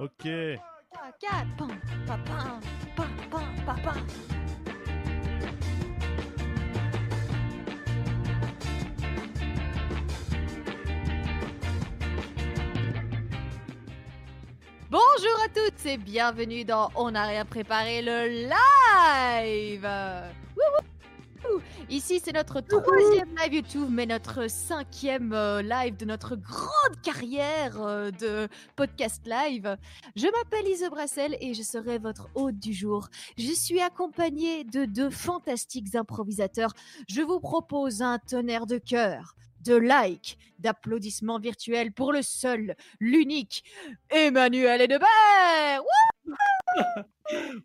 Ok. 4, pam, pam, pam, pam, pam, pam, pam. Bonjour à toutes et bienvenue dans On n'a rien préparé le live. Ici c'est notre troisième live YouTube, mais notre cinquième euh, live de notre grande carrière euh, de podcast live. Je m'appelle Ise Brassel et je serai votre hôte du jour. Je suis accompagnée de deux fantastiques improvisateurs. Je vous propose un tonnerre de cœur, de likes, d'applaudissements virtuels pour le seul, l'unique Emmanuel Edebert.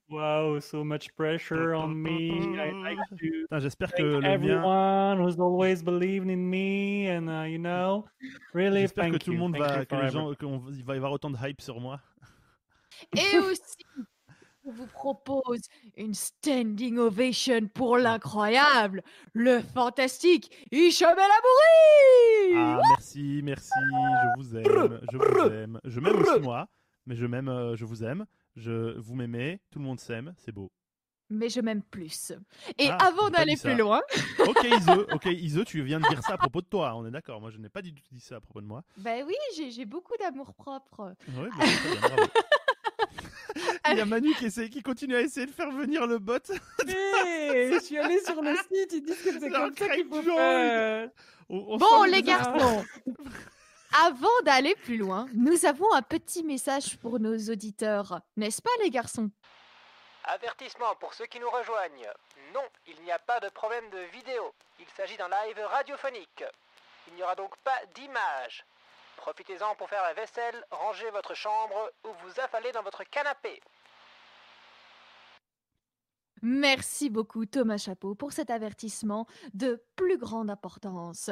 Wow, so much pressure on me. I like to Putain, J'espère que thank le mien. everyone who's always believed in me, and uh, you know, really J'espère thank que tout le you, monde thank va, que les gens, qu'on il va y avoir autant de hype sur moi. Et aussi, je vous propose une standing ovation pour l'incroyable, le fantastique Hicham El Amoury. Ah, merci, merci, je vous aime, je vous aime. Je m'aime aussi moi, mais je m'aime, euh, je vous aime. Je, vous m'aimez, tout le monde s'aime, c'est beau. Mais je m'aime plus. Et Ah, avant d'aller plus loin, Ok Ise, ok Ise, tu viens de dire ça à propos de toi, on est d'accord. Moi, je n'ai pas du tout dit ça à propos de moi. ben oui, j'ai beaucoup d'amour propre. Bah, bien, bravo. Il y a Manu qui, essaie, qui continue à essayer de faire venir le bot. Hey, je suis allé sur le site, ils disent que c'est comme ça qu'il faut crème faire. On- on Bon, les garçons, avant d'aller plus loin, nous avons un petit message pour nos auditeurs. N'est-ce pas, les garçons? Avertissement pour ceux qui nous rejoignent. Non, il n'y a pas de problème de vidéo. Il s'agit d'un live radiophonique. Il n'y aura donc pas d'image. Profitez-en pour faire la vaisselle, ranger votre chambre ou vous affaler dans votre canapé. Merci beaucoup, Thomas Chapeau, pour cet avertissement de plus grande importance.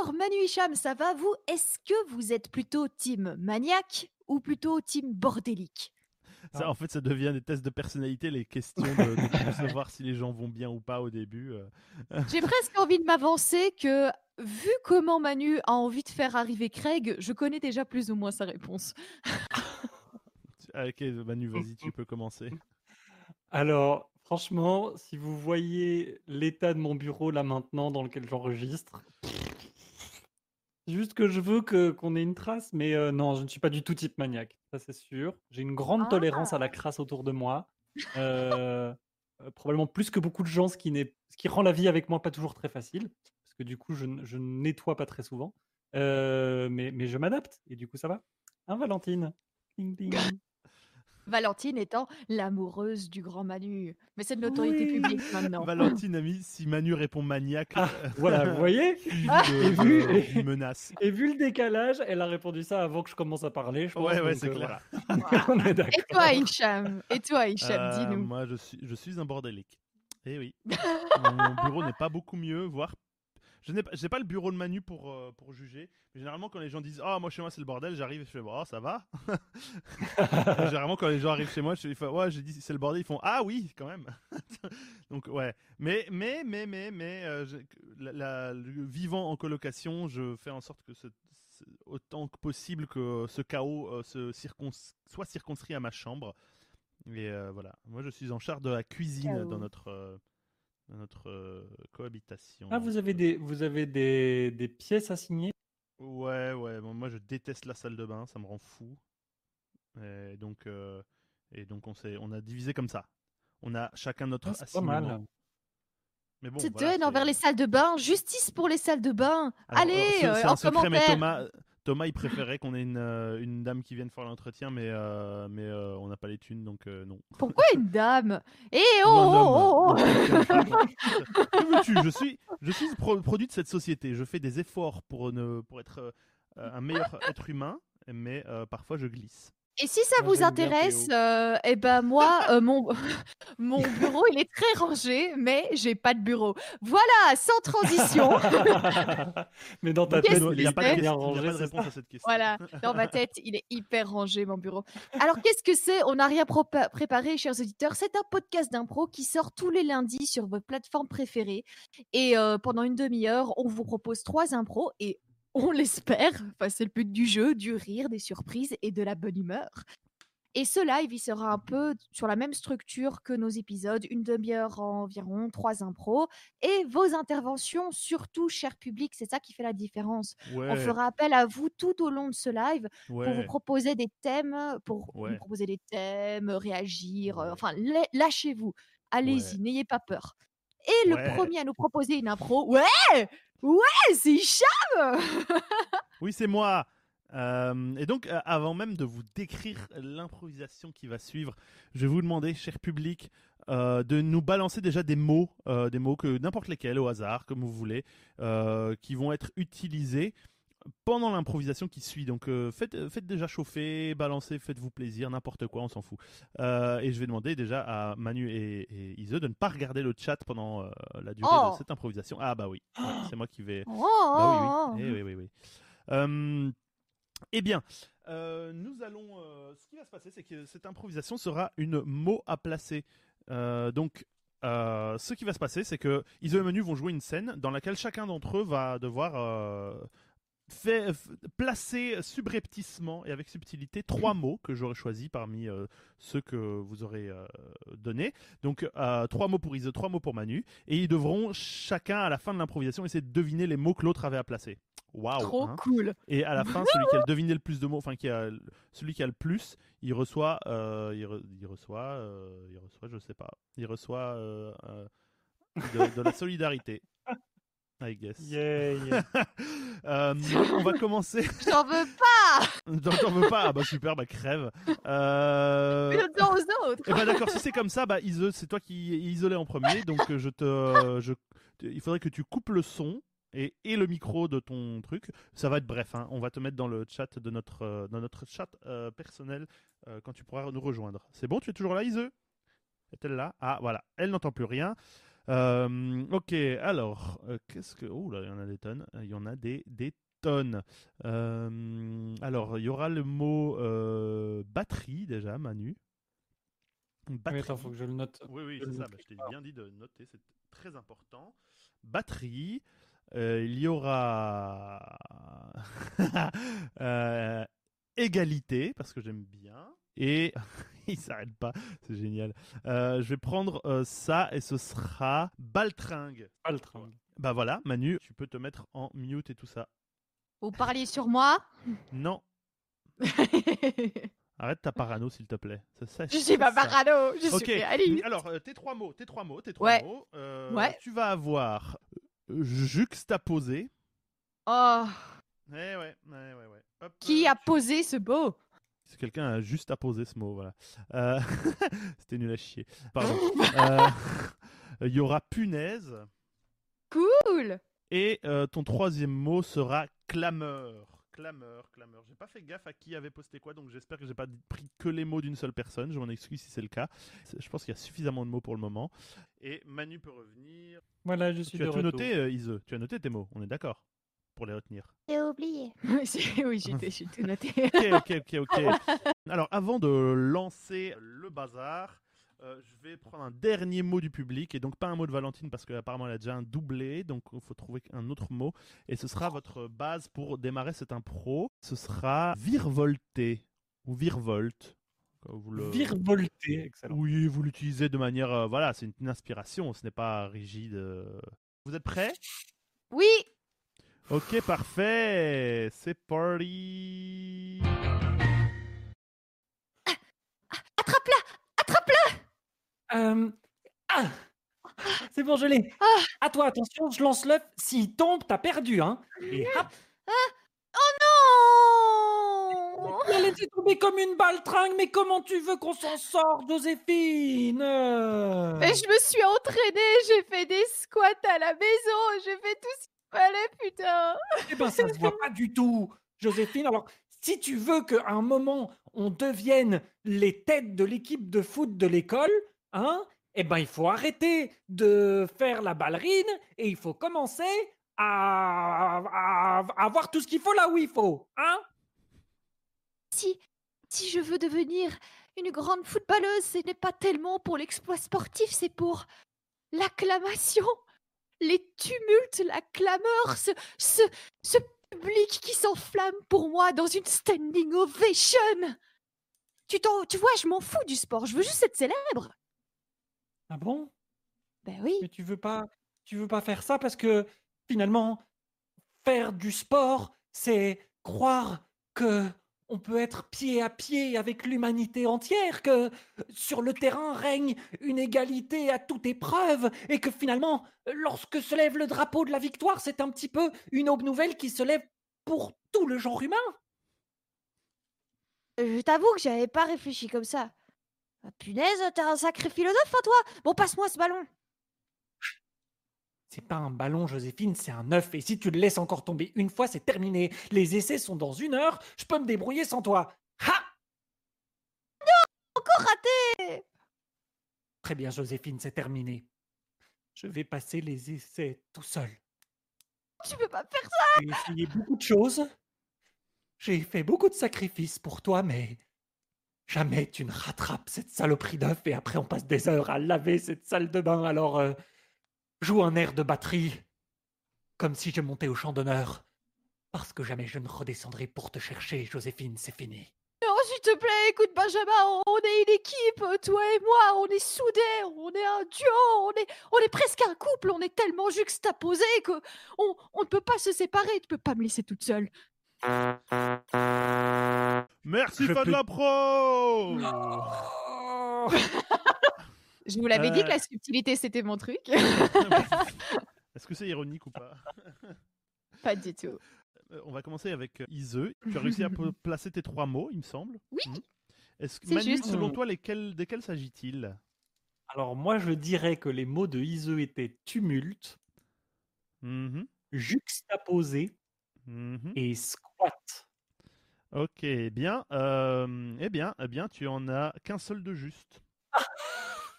Or, Manu Hicham, ça va vous? Est-ce que vous êtes plutôt team maniaque ou plutôt team bordélique? Ça, en fait, ça devient des tests de personnalité, les questions de, de savoir si les gens vont bien ou pas au début. euh. J'ai presque envie de m'avancer que, vu comment Manu a envie de faire arriver Craig, je connais déjà plus ou moins sa réponse. Ah, Ok, Manu, vas-y, tu peux commencer. Alors, franchement, si vous voyez l'état de mon bureau là maintenant dans lequel j'enregistre, juste que je veux que qu'on ait une trace, mais euh, non, je ne suis pas du tout type maniaque, ça c'est sûr. J'ai une grande Ah. tolérance à la crasse autour de moi, euh, euh, probablement plus que beaucoup de gens, ce qui n'est, ce qui rend la vie avec moi pas toujours très facile, parce que du coup je, ne- je ne nettoie pas très souvent, Euh, mais, mais je m'adapte et du coup ça va. Hein, Valentine? Ding, ding. Valentine étant l'amoureuse du grand Manu. Mais c'est de notoriété Oui. publique maintenant. Valentine a mis si Manu répond maniaque, Ah, euh, voilà, vous voyez? Ah. de- Et vu- de- et- menace. Et vu le décalage, elle a répondu ça avant que je commence à parler. Je pense, Ouais, ouais, c'est euh, clair. voilà. On est Et toi, Hicham? Et toi, Hicham, Euh, dis-nous. Moi, je suis, je suis un bordélique. Eh oui. Mon bureau n'est pas beaucoup mieux, voire. Je n'ai pas, le bureau de Manu pour, euh, pour juger. Mais généralement, quand les gens disent Ah, moi chez moi c'est le bordel, j'arrive et je fais Oh, ça va Généralement, quand les gens arrivent chez moi, je fais Ouais, j'ai dit c'est le bordel, ils font Ah oui, quand même Donc, ouais. Mais, mais, mais, mais, mais, euh, je- la- la- le vivant en colocation, je fais en sorte que ce, ce- autant que possible que ce chaos euh, se circons- soit circonscrit à ma chambre. Et euh, voilà, moi je suis en charge de la cuisine Chaos. dans notre, notre euh, cohabitation. Ah, vous avez des, vous avez des, des pièces à signer? Ouais, ouais, bon, moi je déteste la salle de bain, ça me rend fou. Et donc, euh, et donc on, s'est, on a divisé comme ça. On a chacun notre Ah, c'est pas. Mais bon, C'est voilà, donne envers les salles de bain. Justice pour les salles de bain. Alors, Allez, euh, en commentaire. Thomas, Thomas, il préférait qu'on ait une, euh, une dame qui vienne faire l'entretien, mais, euh, mais euh, on n'a pas les thunes, donc euh, non. Pourquoi une dame? Eh oh, oh, oh, oh. Que veux-tu je suis, je suis le pro- produit de cette société. Je fais des efforts pour, ne, pour être un meilleur être humain, mais parfois je glisse. Et si ça Moi, vous intéresse, euh, eh ben moi, euh, mon, mon bureau, il est très rangé, mais j'ai pas de bureau. Voilà, sans transition. Mais dans ta tête, il n'y a, a pas de réponse à cette question. Voilà, dans ma tête, il est hyper rangé, mon bureau. Alors, qu'est-ce que c'est? On n'a rien préparé, chers auditeurs. C'est un podcast d'impro qui sort tous les lundis sur vos plateformes préférées. Et euh, pendant une demi-heure, on vous propose trois impros et on l'espère, enfin, c'est le but du jeu, du rire, des surprises et de la bonne humeur. Et ce live, il sera un peu sur la même structure que nos épisodes, une demi-heure environ, trois impros, et vos interventions, surtout, cher public, c'est ça qui fait la différence. Ouais, On fera appel à vous tout au long de ce live pour vous proposer des thèmes, pour Ouais. nous proposer des thèmes, réagir, euh, enfin, lâchez-vous, allez-y, n'ayez pas peur. Et le premier à nous proposer une impro, ouais, ouais, c'est Hicham Oui, c'est moi. Euh, et donc, euh, avant même de vous décrire l'improvisation qui va suivre, je vais vous demander, cher public, euh, de nous balancer déjà des mots, des mots que n'importe lesquels au hasard, comme vous voulez, qui vont être utilisés pendant l'improvisation qui suit. Donc, euh, faites, euh, faites déjà chauffer, balancez, faites-vous plaisir, n'importe quoi, on s'en fout. Euh, et je vais demander déjà à Manu et, et Ise de ne pas regarder le chat pendant euh, la durée Oh. de cette improvisation. Ah bah oui, ouais, c'est moi qui vais. Oh, Bah oui, oui. Eh oui, oui, oui. Euh, eh bien, nous allons. ce qui va se passer, c'est que cette improvisation sera une mot à placer. Donc, ce qui va se passer, c'est que Iso et Menu vont jouer une scène dans laquelle chacun d'entre eux va devoir fait- f- placer subrepticement et avec subtilité trois mots que j'aurais choisis parmi euh, ceux que vous aurez euh, donnés. Donc euh, trois mots pour Ise, trois mots pour Manu, et ils devront chacun à la fin de l'improvisation essayer de deviner les mots que l'autre avait à placer. Waouh Trop hein. cool. Et à la fin, celui qui a deviné le plus de mots, enfin qui a celui qui a le plus, il reçoit, euh, il, re- il reçoit, euh, il reçoit, je sais pas, il reçoit euh, euh, de, de la solidarité. I guess. Yay. Euh, on va commencer. J'en veux pas t'en veux pas Ah bah super, bah crève. Euh... Mais aux autres Eh bah d'accord, si c'est comme ça, bah Ise, c'est toi qui es isolé en premier, donc euh, je te, je, il faudrait que tu coupes le son et, et le micro de ton truc. Ça va être bref, hein. on va te mettre dans le chat de notre, euh, dans notre chat euh, personnel euh, quand tu pourras nous rejoindre. C'est bon, tu es toujours là, Ise? Est-elle là? Ah voilà, elle n'entend plus rien. Euh, ok, alors, euh, qu'est-ce que... Oh là, il y en a des tonnes. Il y en a des, des tonnes. Euh, alors, il y aura le mot euh, batterie déjà, Manu. Oui, Batterie. attends, faut que je le note. Oui, oui, c'est ça. bah, je t'ai bien dit de noter, c'est très important. Batterie. euh, il y aura euh, égalité, parce que j'aime bien. Et il s'arrête pas, c'est génial. Euh, je vais prendre euh, ça et ce sera baltringue. Train. Bah voilà, Manu, tu peux te mettre en mute et tout ça. Vous parliez sur moi? Non, arrête ta parano s'il te plaît. Ça, Je suis pas ça. parano, je Ok, suis réaliste. alors euh, tes trois mots, tes trois mots, tes trois Ouais. mots. euh, Ouais. Tu vas avoir juxtaposé. Oh, Ouais, ouais, ouais, ouais. ouais. Hop, qui euh, a posé ce beau? Si quelqu'un a juste à poser ce mot, voilà. Euh, C'était nul à chier. Pardon. Euh, Il y aura punaise. Cool Et euh, ton troisième mot sera clameur. Clameur, clameur. J'ai pas fait gaffe à qui avait posté quoi, donc j'espère que j'ai pas pris que les mots d'une seule personne. Je m'en excuse si c'est le cas. Je pense qu'il y a suffisamment de mots pour le moment. Et Manu peut revenir. Voilà, je suis Tu as tout noté, euh, Ise? Tu as noté tes mots, on est d'accord? Pour les retenir. J'ai oublié. oui, j'ai j'ai tout noté. Ok, ok, ok, ok. Alors, avant de lancer le bazar, euh, je vais prendre un dernier mot du public, et donc pas un mot de Valentine, parce qu'apparemment elle a déjà un doublé, donc il faut trouver un autre mot, et ce sera votre base pour démarrer cette impro. Ce sera virevolter, ou virevolte. Vous le- excellent. Oui, vous l'utilisez de manière... euh, voilà, c'est une, une inspiration, ce n'est pas rigide. Vous êtes prêts? Oui Ok, parfait. C'est party. Attrape-la Attrape-la Euh, ah C'est bon, je l'ai. Ah. À toi, attention, je lance l'œuf. S'il tombe, t'as perdu, hein. Et hop, Oh non elle laissé tomber comme une baltringue. Mais comment tu veux qu'on s'en sorte, Joséphine? Mais je me suis entraînée, j'ai fait des squats à la maison, j'ai fait tout ce qu'il fallait, putain. Eh ben, ça se voit pas du tout, Joséphine. Alors, si tu veux qu'à un moment, on devienne les têtes de l'équipe de foot de l'école, hein, eh ben, il faut arrêter de faire la ballerine et il faut commencer à, à- à avoir tout ce qu'il faut là où il faut, hein. Si, si je veux devenir une grande footballeuse, ce n'est pas tellement pour l'exploit sportif, c'est pour l'acclamation, les tumultes, la clameur, ce, ce, ce public qui s'enflamme pour moi dans une standing ovation. Tu, t'en- tu vois, je m'en fous du sport. Je veux juste être célèbre. Ah bon? Ben oui. Mais tu veux pas, tu veux pas faire ça parce que finalement, faire du sport, c'est croire que on peut être pied à pied avec l'humanité entière, que sur le terrain règne une égalité à toute épreuve, et que finalement, lorsque se lève le drapeau de la victoire, c'est un petit peu une aube nouvelle qui se lève pour tout le genre humain. Je t'avoue que j'avais pas réfléchi comme ça. Ah, punaise, t'es un sacré philosophe, hein, toi Bon, passe-moi ce ballon. C'est pas un ballon, Joséphine, c'est un œuf. Et si tu le laisses encore tomber une fois, c'est terminé. Les essais sont dans une heure. Je peux me débrouiller sans toi. Ha Encore raté Très bien, Joséphine, c'est terminé. Je vais passer les essais tout seul. Tu peux pas faire ça J'ai essayé beaucoup de choses. J'ai fait beaucoup de sacrifices pour toi, mais jamais tu ne rattrapes cette saloperie d'œuf et après on passe des heures à laver cette salle de bain. Alors, euh, joue un air de batterie, comme si je montais au champ d'honneur. Parce que jamais je ne redescendrai pour te chercher, Joséphine, c'est fini. Non, s'il te plaît, écoute, Benjamin, on- est une équipe, toi et moi, on est soudés, on est un duo, on est, on est presque un couple, on est tellement juxtaposés que on, on ne peut pas se séparer, tu peux pas me laisser toute seule. Merci, Je fan peux- la pro Je vous l'avais dit que la subtilité, c'était mon truc. Est-ce que c'est ironique ou pas? Pas du tout. Euh, On va commencer avec euh, Ise. Tu as réussi à placer tes trois mots, il me semble. Oui. Mhm. Est-ce que C'est Manu, juste. selon toi, lesquels, desquels s'agit-il? Alors moi, je dirais que les mots de Iseux étaient tumulte, Mhm, juxtaposé mhm. et squat. Ok, bien. euh, eh bien, eh bien, tu en as qu'un seul de juste.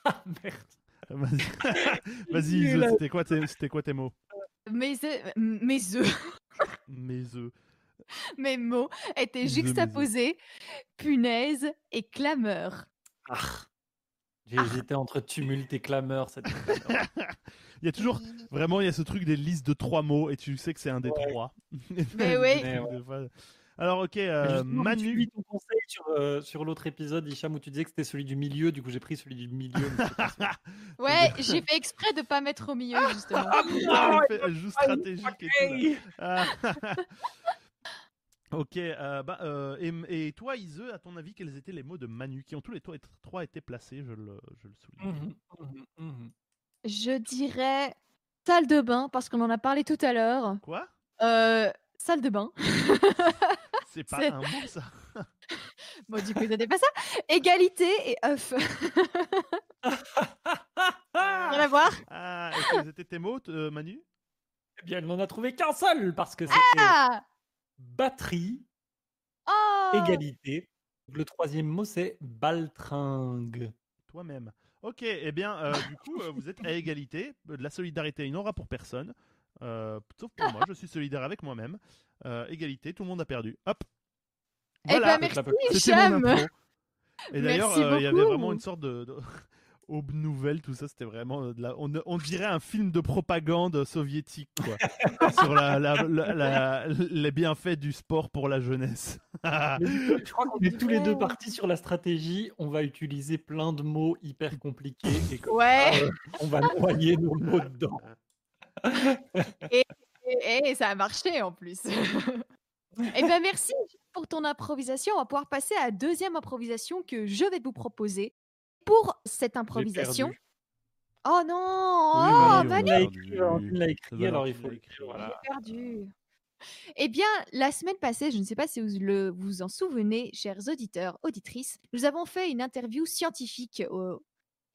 Ah merde. Vas-y, Vas-y, c'était quoi, tes- c'était quoi tes mots? Mes, œufs- mes œufs, Mes œufs. mes mots étaient juxtaposés, punaise et clameur. Ah. J'ai hésité entre tumulte et clameur. Cette. Il y a toujours, vraiment, il y a ce truc des listes de trois mots et tu sais que c'est un des Ouais. trois. Mais oui. Mais ouais. Alors, ok, euh, Manu. suivi ton conseil sur, euh, sur l'autre épisode, Hicham, où tu disais que c'était celui du milieu. Du coup, j'ai pris celui du milieu. Ouais, j'ai fait exprès de pas mettre au milieu, justement. Ah, putain, elle, fait- elle joue stratégique et tout. là. Hey Ah. ok, euh, bah, euh, et, et toi, Ise, à ton avis, quels étaient les mots de Manu qui ont tous les trois, été placés, je le, je le souligne. Mhm, mhm, mhm. Je dirais salle de bain, parce qu'on en a parlé tout à l'heure. Quoi? Euh, salle de bain. C'est pas un mot, ça Bon, du coup, c'était pas ça. Égalité et œuf. Rien à voir. Ah, et quels étaient tes mots, euh, Manu? Eh bien, elle n'en a trouvé qu'un seul, parce que c'était Ah batterie, Oh égalité. Le troisième mot, c'est baltringue. Toi-même. Ok, eh bien, euh, du coup, euh, vous êtes à égalité. De la solidarité, il n'y en aura pour personne. Euh, sauf pour moi, je suis solidaire avec moi-même. Euh, égalité, tout le monde a perdu. Hop Eh Voilà, ben, c'est la merci, Hicham. Et d'ailleurs, euh, il y avait vraiment une sorte de, de- aube nouvelle, tout ça, c'était vraiment de la... on, on dirait un film de propagande soviétique, quoi, sur la, la- la- la- les bienfaits du sport pour la jeunesse. Je crois qu'on est tous les deux partis sur la stratégie. On va utiliser plein de mots hyper compliqués et Ouais, ça, euh, on va noyer nos mots dedans. Et, et ça a marché en plus. Eh ben merci pour ton improvisation. On va pouvoir passer à la deuxième improvisation que je vais vous proposer. Pour cette improvisation. Oh non Oui, Oh, Manu, Valentine l'a écrit, alors il faut voilà. J'ai perdu. Eh bien, la semaine passée, je ne sais pas si vous le, vous en souvenez, chers auditeurs, auditrices, nous avons fait une interview scientifique. euh,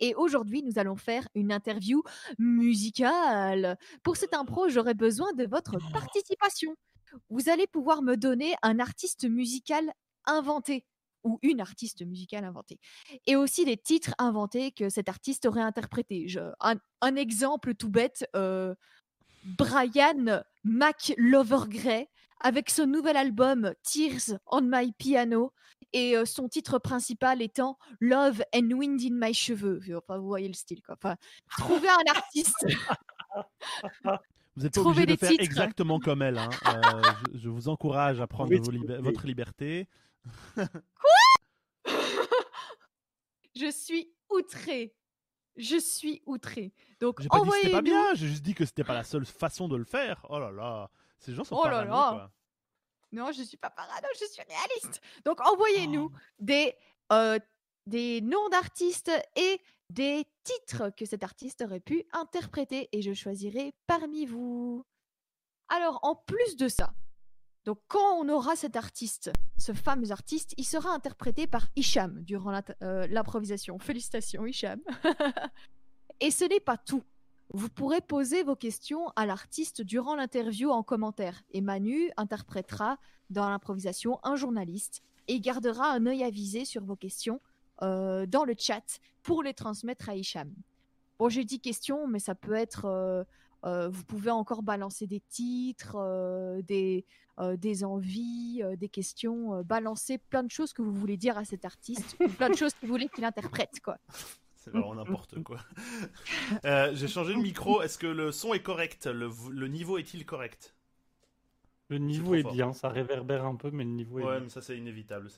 et aujourd'hui, nous allons faire une interview musicale. Pour cette impro, j'aurai besoin de votre participation. Vous allez pouvoir me donner un artiste musical inventé ou une artiste musicale inventée. Et aussi des titres inventés que cet artiste aurait interprétés. Je- un, exemple tout bête, euh, Brian McLovergray avec son nouvel album Tears on My Piano et euh, son titre principal étant Love and Wind in My Cheveux. Enfin, vous voyez le style quoi. Enfin, trouver un artiste. Vous pas Trouvez obligé de des faire titres. exactement comme elle. hein. Euh, je, je vous encourage à prendre Oui, vos votre liberté. Je suis outré. Je suis outré. Donc J'ai pas dit que c'était pas bien, j'ai juste dit que c'était pas la seule façon de le faire. Oh là là, ces gens sont Oh là parano, là. quoi. Non, je suis pas parano, je suis réaliste. Donc envoyez-nous Oh. des, euh, des noms d'artistes et des titres que cet artiste aurait pu interpréter et je choisirai parmi vous. Alors, en plus de ça, donc quand on aura cet artiste, ce fameux artiste, il sera interprété par Hicham durant euh, l'improvisation. Félicitations, Hicham. et ce n'est pas tout. Vous pourrez poser vos questions à l'artiste durant l'interview en commentaire. Et Manu interprétera dans l'improvisation un journaliste et gardera un œil avisé sur vos questions euh, dans le chat pour les transmettre à Hicham. Bon, j'ai dit questions, mais ça peut être. euh, euh, vous pouvez encore balancer des titres, des, des envies, des questions, balancer plein de choses que vous voulez dire à cet artiste, plein de choses que vous voulez qu'il interprète, quoi. C'est vraiment n'importe quoi. Euh, j'ai changé le micro, est-ce que le son est correct? Le, niveau est-il correct? Le niveau est bien, ça réverbère un peu, mais le niveau est Ouais, bien. mais ça c'est inévitable.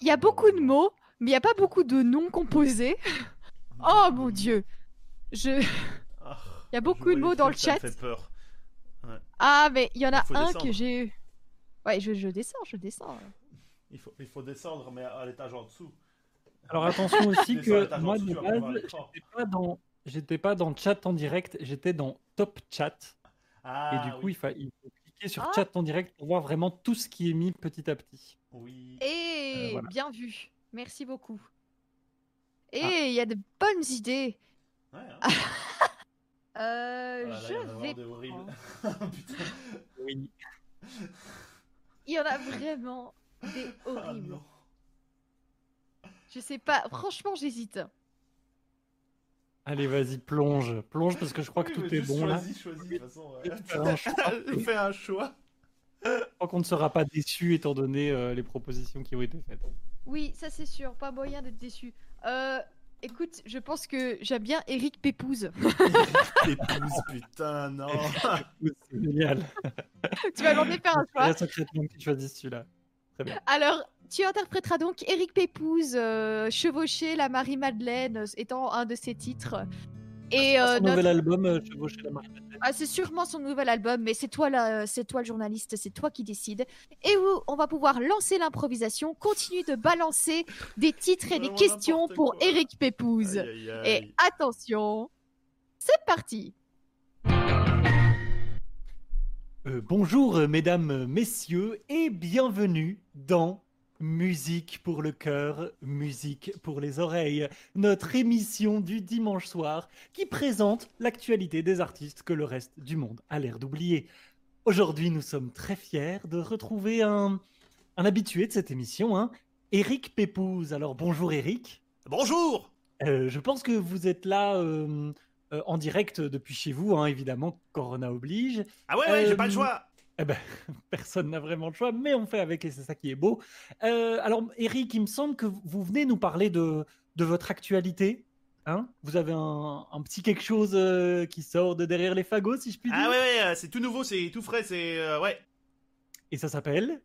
Il y a beaucoup de mots, mais il n'y a pas beaucoup de noms composés. Oh mon dieu Je... Ah, Il y a beaucoup de mots dans le trucs, ça me chat. fait peur. Ah, mais il y en a un descendre. que j'ai. Ouais, je, je descends, je descends. Il faut, il faut descendre, mais à l'étage en dessous. Alors attention aussi que moi de base, j'étais pas dans, j'étais pas dans chat en direct, j'étais dans top chat. Ah, et du coup, oui. il, fa- il faut cliquer sur Ah. chat en direct pour voir vraiment tout ce qui est mis petit à petit. Oui. Et Euh, voilà. bien vu. Merci beaucoup. Et Ah. il y a de bonnes idées. Ouais, hein. Euh, Ah je il y en a vraiment vais. des horribles. prendre. Putain. Oui. Il y en a vraiment des Ah, horribles. non. Je sais pas. Franchement, j'hésite. Allez, vas-y, plonge, plonge parce que je crois que tout est bon là. choisis, choisis, de toute façon. Ouais. Fais un choix. Je crois qu'on ne sera pas déçu étant donné euh, les propositions qui ont été faites. Oui, ça c'est sûr. Pas moyen d'être déçu. Euh, écoute, je pense que j'aime bien Eric Pépouze. Épouse, putain, non. C'est génial. tu vas demander de faire un choix. Très secrètement que tu choisis celui-là. Très bien. Alors, tu interpréteras donc Éric Pépouze, euh, Chevaucher la Marie-Madeleine, euh, étant un de ses titres. Et Son euh, notre- nouvel album, euh, Chevaucher la Marie. Ah, c'est sûrement son nouvel album, mais c'est toi, la... c'est toi le journaliste, c'est toi qui décide. Et où on va pouvoir lancer l'improvisation, continuer de balancer des titres et des questions pour quoi. Éric Pépouze. Aïe, aïe, Et attention, c'est parti. Euh, bonjour euh, mesdames, euh, messieurs et bienvenue dans Musique pour le cœur, musique pour les oreilles, notre émission du dimanche soir qui présente l'actualité des artistes que le reste du monde a l'air d'oublier. Aujourd'hui, nous sommes très fiers de retrouver un, un habitué de cette émission, hein, Eric Pépouze. Alors bonjour Eric. Bonjour Euh, je pense que vous êtes là euh, euh, en direct depuis chez vous, hein, évidemment, Corona oblige. Ah ouais, ouais, j'ai pas le Euh, choix. Eh ben, personne n'a vraiment le choix, mais on fait avec et c'est ça qui est beau. Euh, alors, Eric, il me semble que vous venez nous parler de, de votre actualité. Hein? Vous avez un, un petit quelque chose euh, qui sort de derrière les fagots, si je puis dire? Ah ouais, ouais, c'est tout nouveau, c'est tout frais, c'est... euh, ouais. Et ça s'appelle?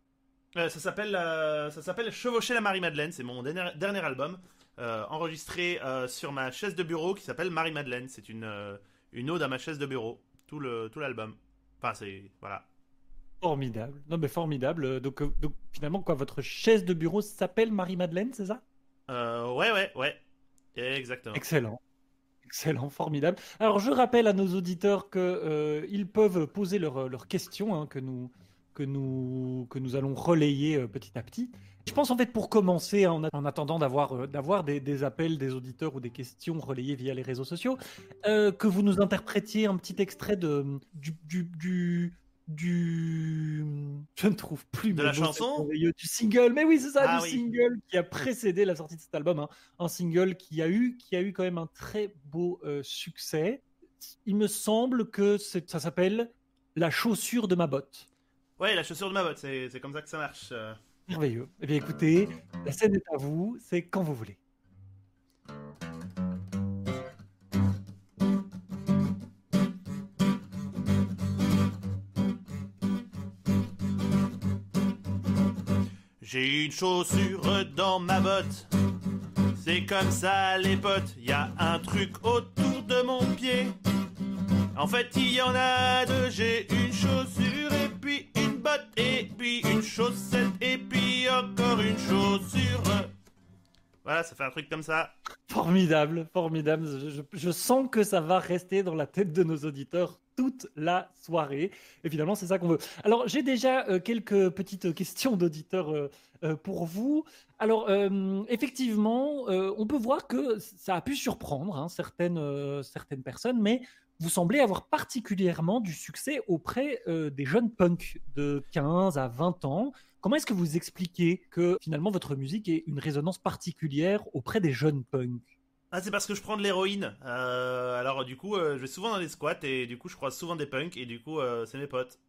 Euh, ça s'appelle ça s'appelle Chevaucher la Marie-Madeleine, c'est mon dernier, dernier album, euh, enregistré euh, sur ma chaise de bureau qui s'appelle Marie-Madeleine. C'est une, euh, une ode à ma chaise de bureau, tout le tout l'album. Enfin, c'est... Voilà. formidable. Non, mais formidable. Donc, donc finalement, quoi, votre chaise de bureau s'appelle Marie-Madeleine, c'est ça? Ouais, ouais, ouais. Exactement. Excellent. Excellent, formidable. Alors, je rappelle à nos auditeurs que euh, ils peuvent poser leurs leurs questions hein, que, nous, que, nous, que nous allons relayer euh, petit à petit. Je pense en fait pour commencer, en, attendant d'avoir euh, d'avoir des, des appels des auditeurs ou des questions relayées via les réseaux sociaux, euh, que vous nous interprétiez un petit extrait de, du, du, du, du- Je ne trouve plus De la chanson Du single, mais oui, c'est ça, Ah du oui. single qui a précédé la sortie de cet album. hein un single qui a eu, qui a eu quand même un très beau euh, succès. Il me semble que ça s'appelle La chaussure de ma botte. Ouais, la chaussure de ma botte, c'est comme ça que ça marche. euh. Merveilleux. Eh bien écoutez, la scène est à vous, c'est quand vous voulez. J'ai une chaussure dans ma botte. C'est comme ça les potes, y a un truc autour de mon pied. En fait, il y en a deux, j'ai une chaussure et et puis une chaussette et puis encore une chaussure. Voilà, ça fait un truc comme ça. Formidable, formidable. Je, sens que ça va rester dans la tête de nos auditeurs toute la soirée. Et finalement, c'est ça qu'on veut. Alors, j'ai déjà euh, quelques petites questions d'auditeurs euh, euh, pour vous. Alors, effectivement, on peut voir que ça a pu surprendre hein, certaines personnes, mais vous semblez avoir particulièrement du succès auprès euh, des jeunes punks de 15 à 20 ans. Comment est-ce que vous expliquez que finalement votre musique ait une résonance particulière auprès des jeunes punks? Ah, c'est parce que je prends de l'héroïne. Euh, alors, du coup, euh, je vais souvent dans les squats et du coup, je croise souvent des punks et du coup, c'est mes potes.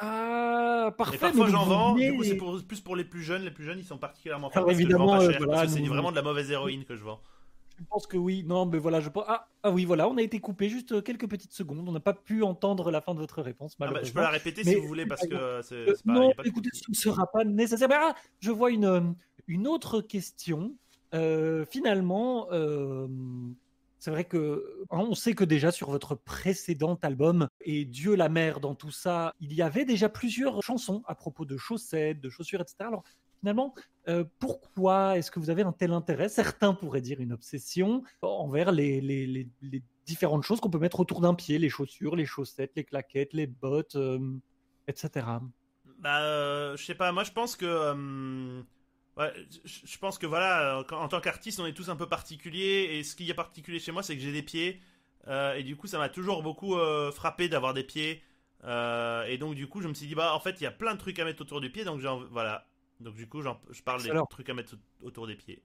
Ah, parfait. Et parfois, j'en vends. venez- Du coup, c'est plus pour les plus jeunes. Les plus jeunes, ils sont particulièrement Alors, forts parce que je vends évidemment, pas cher, voilà, parce que c'est vraiment de la mauvaise héroïne que je vends. Je pense que oui. Non, mais voilà, je pense. Ah, ah oui, voilà, on a été coupé juste euh, quelques petites secondes. On n'a pas pu entendre la fin de votre réponse, Ah bah, je peux la répéter Mais si vous voulez parce que euh, c'est Euh, pas. non, pas écoutez, ce ne sera pas nécessaire. Mais, ah, je vois une, une autre question. Euh, finalement, euh, c'est vrai que hein, on sait que déjà sur votre précédent album et Dieu la mère dans tout ça, il y avait déjà plusieurs chansons à propos de chaussettes, de chaussures, etc. Alors finalement, euh, pourquoi est-ce que vous avez un tel intérêt? Certains pourraient dire une obsession envers les, différentes choses qu'on peut mettre autour d'un pied, les chaussures, les chaussettes, les claquettes, les bottes, euh, etc. Bah, euh, je sais pas. Moi, je pense que. euh, je pense que voilà, en tant qu'artiste, on est tous un peu particuliers. Et ce qui est particulier chez moi, c'est que j'ai des pieds. et du coup, ça m'a toujours beaucoup frappé d'avoir des pieds. Et donc, du coup, je me suis dit, bah, en fait, il y a plein de trucs à mettre autour du pied. Donc, voilà. Donc, du coup, je parle des Alors. trucs à mettre autour des pieds.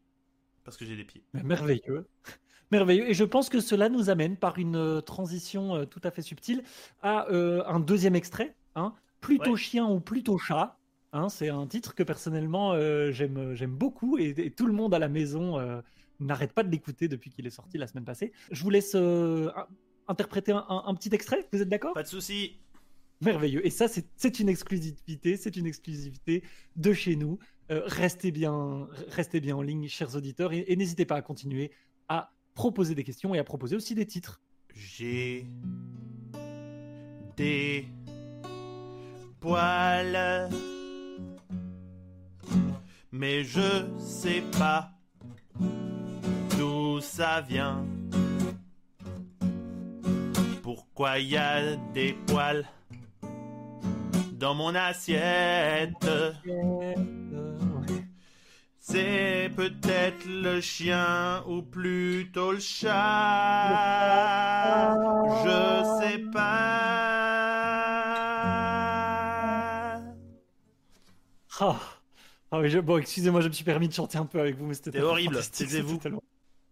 Parce que j'ai des pieds. Mais Merveilleux. Merveilleux. Et je pense que cela nous amène par une euh, transition euh, tout à fait subtile à euh, un deuxième extrait. Hein, plutôt Ouais. chien ou plutôt chat. Hein, c'est un titre que personnellement euh, j'aime j'aime beaucoup et, et tout le monde à la maison euh, n'arrête pas de l'écouter depuis qu'il est sorti la semaine passée. Je vous laisse interpréter un, un- un petit extrait. Vous êtes d'accord? Pas de soucis. Merveilleux. Et ça, c'est- une exclusivité, c'est une exclusivité de chez nous. Euh, restez, bien, en ligne, chers auditeurs, et, n'hésitez pas à continuer à proposer des questions et à proposer aussi des titres. J'ai des poils, mais je sais pas d'où ça vient. Pourquoi y a des poils? Dans mon assiette? C'est peut-être le chien ou plutôt le chat. Je sais pas. Ah, Ah oui, je- bon, excusez-moi, je me suis permis de chanter un peu avec vous, mais c'était horrible, c'était tellement-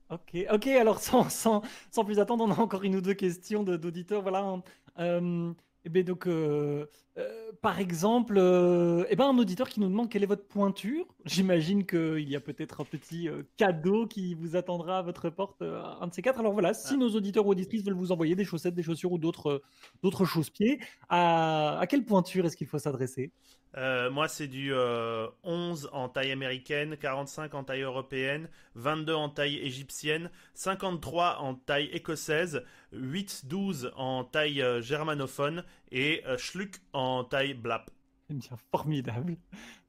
Ok, ok, alors sans, sans, sans plus attendre, on a encore une ou deux questions de- d'auditeurs. Voilà. Euh, eh ben donc, euh, euh, par exemple, euh, eh ben un auditeur qui nous demande quelle est votre pointure. J'imagine qu'il y a peut-être un petit euh, cadeau qui vous attendra à votre porte, euh, un de ces quatre. Alors voilà, si Ah. nos auditeurs ou auditrices veulent vous envoyer des chaussettes, des chaussures ou d'autres euh, d'autres chausse-pieds, à, à quelle pointure est-ce qu'il faut s'adresser? Euh, moi, c'est du 11 en taille américaine, 45 en taille européenne, 22 en taille égyptienne, 53 en taille écossaise, 8-12 en taille euh, germanophone et euh, Schluck en taille blap. Eh bien, formidable.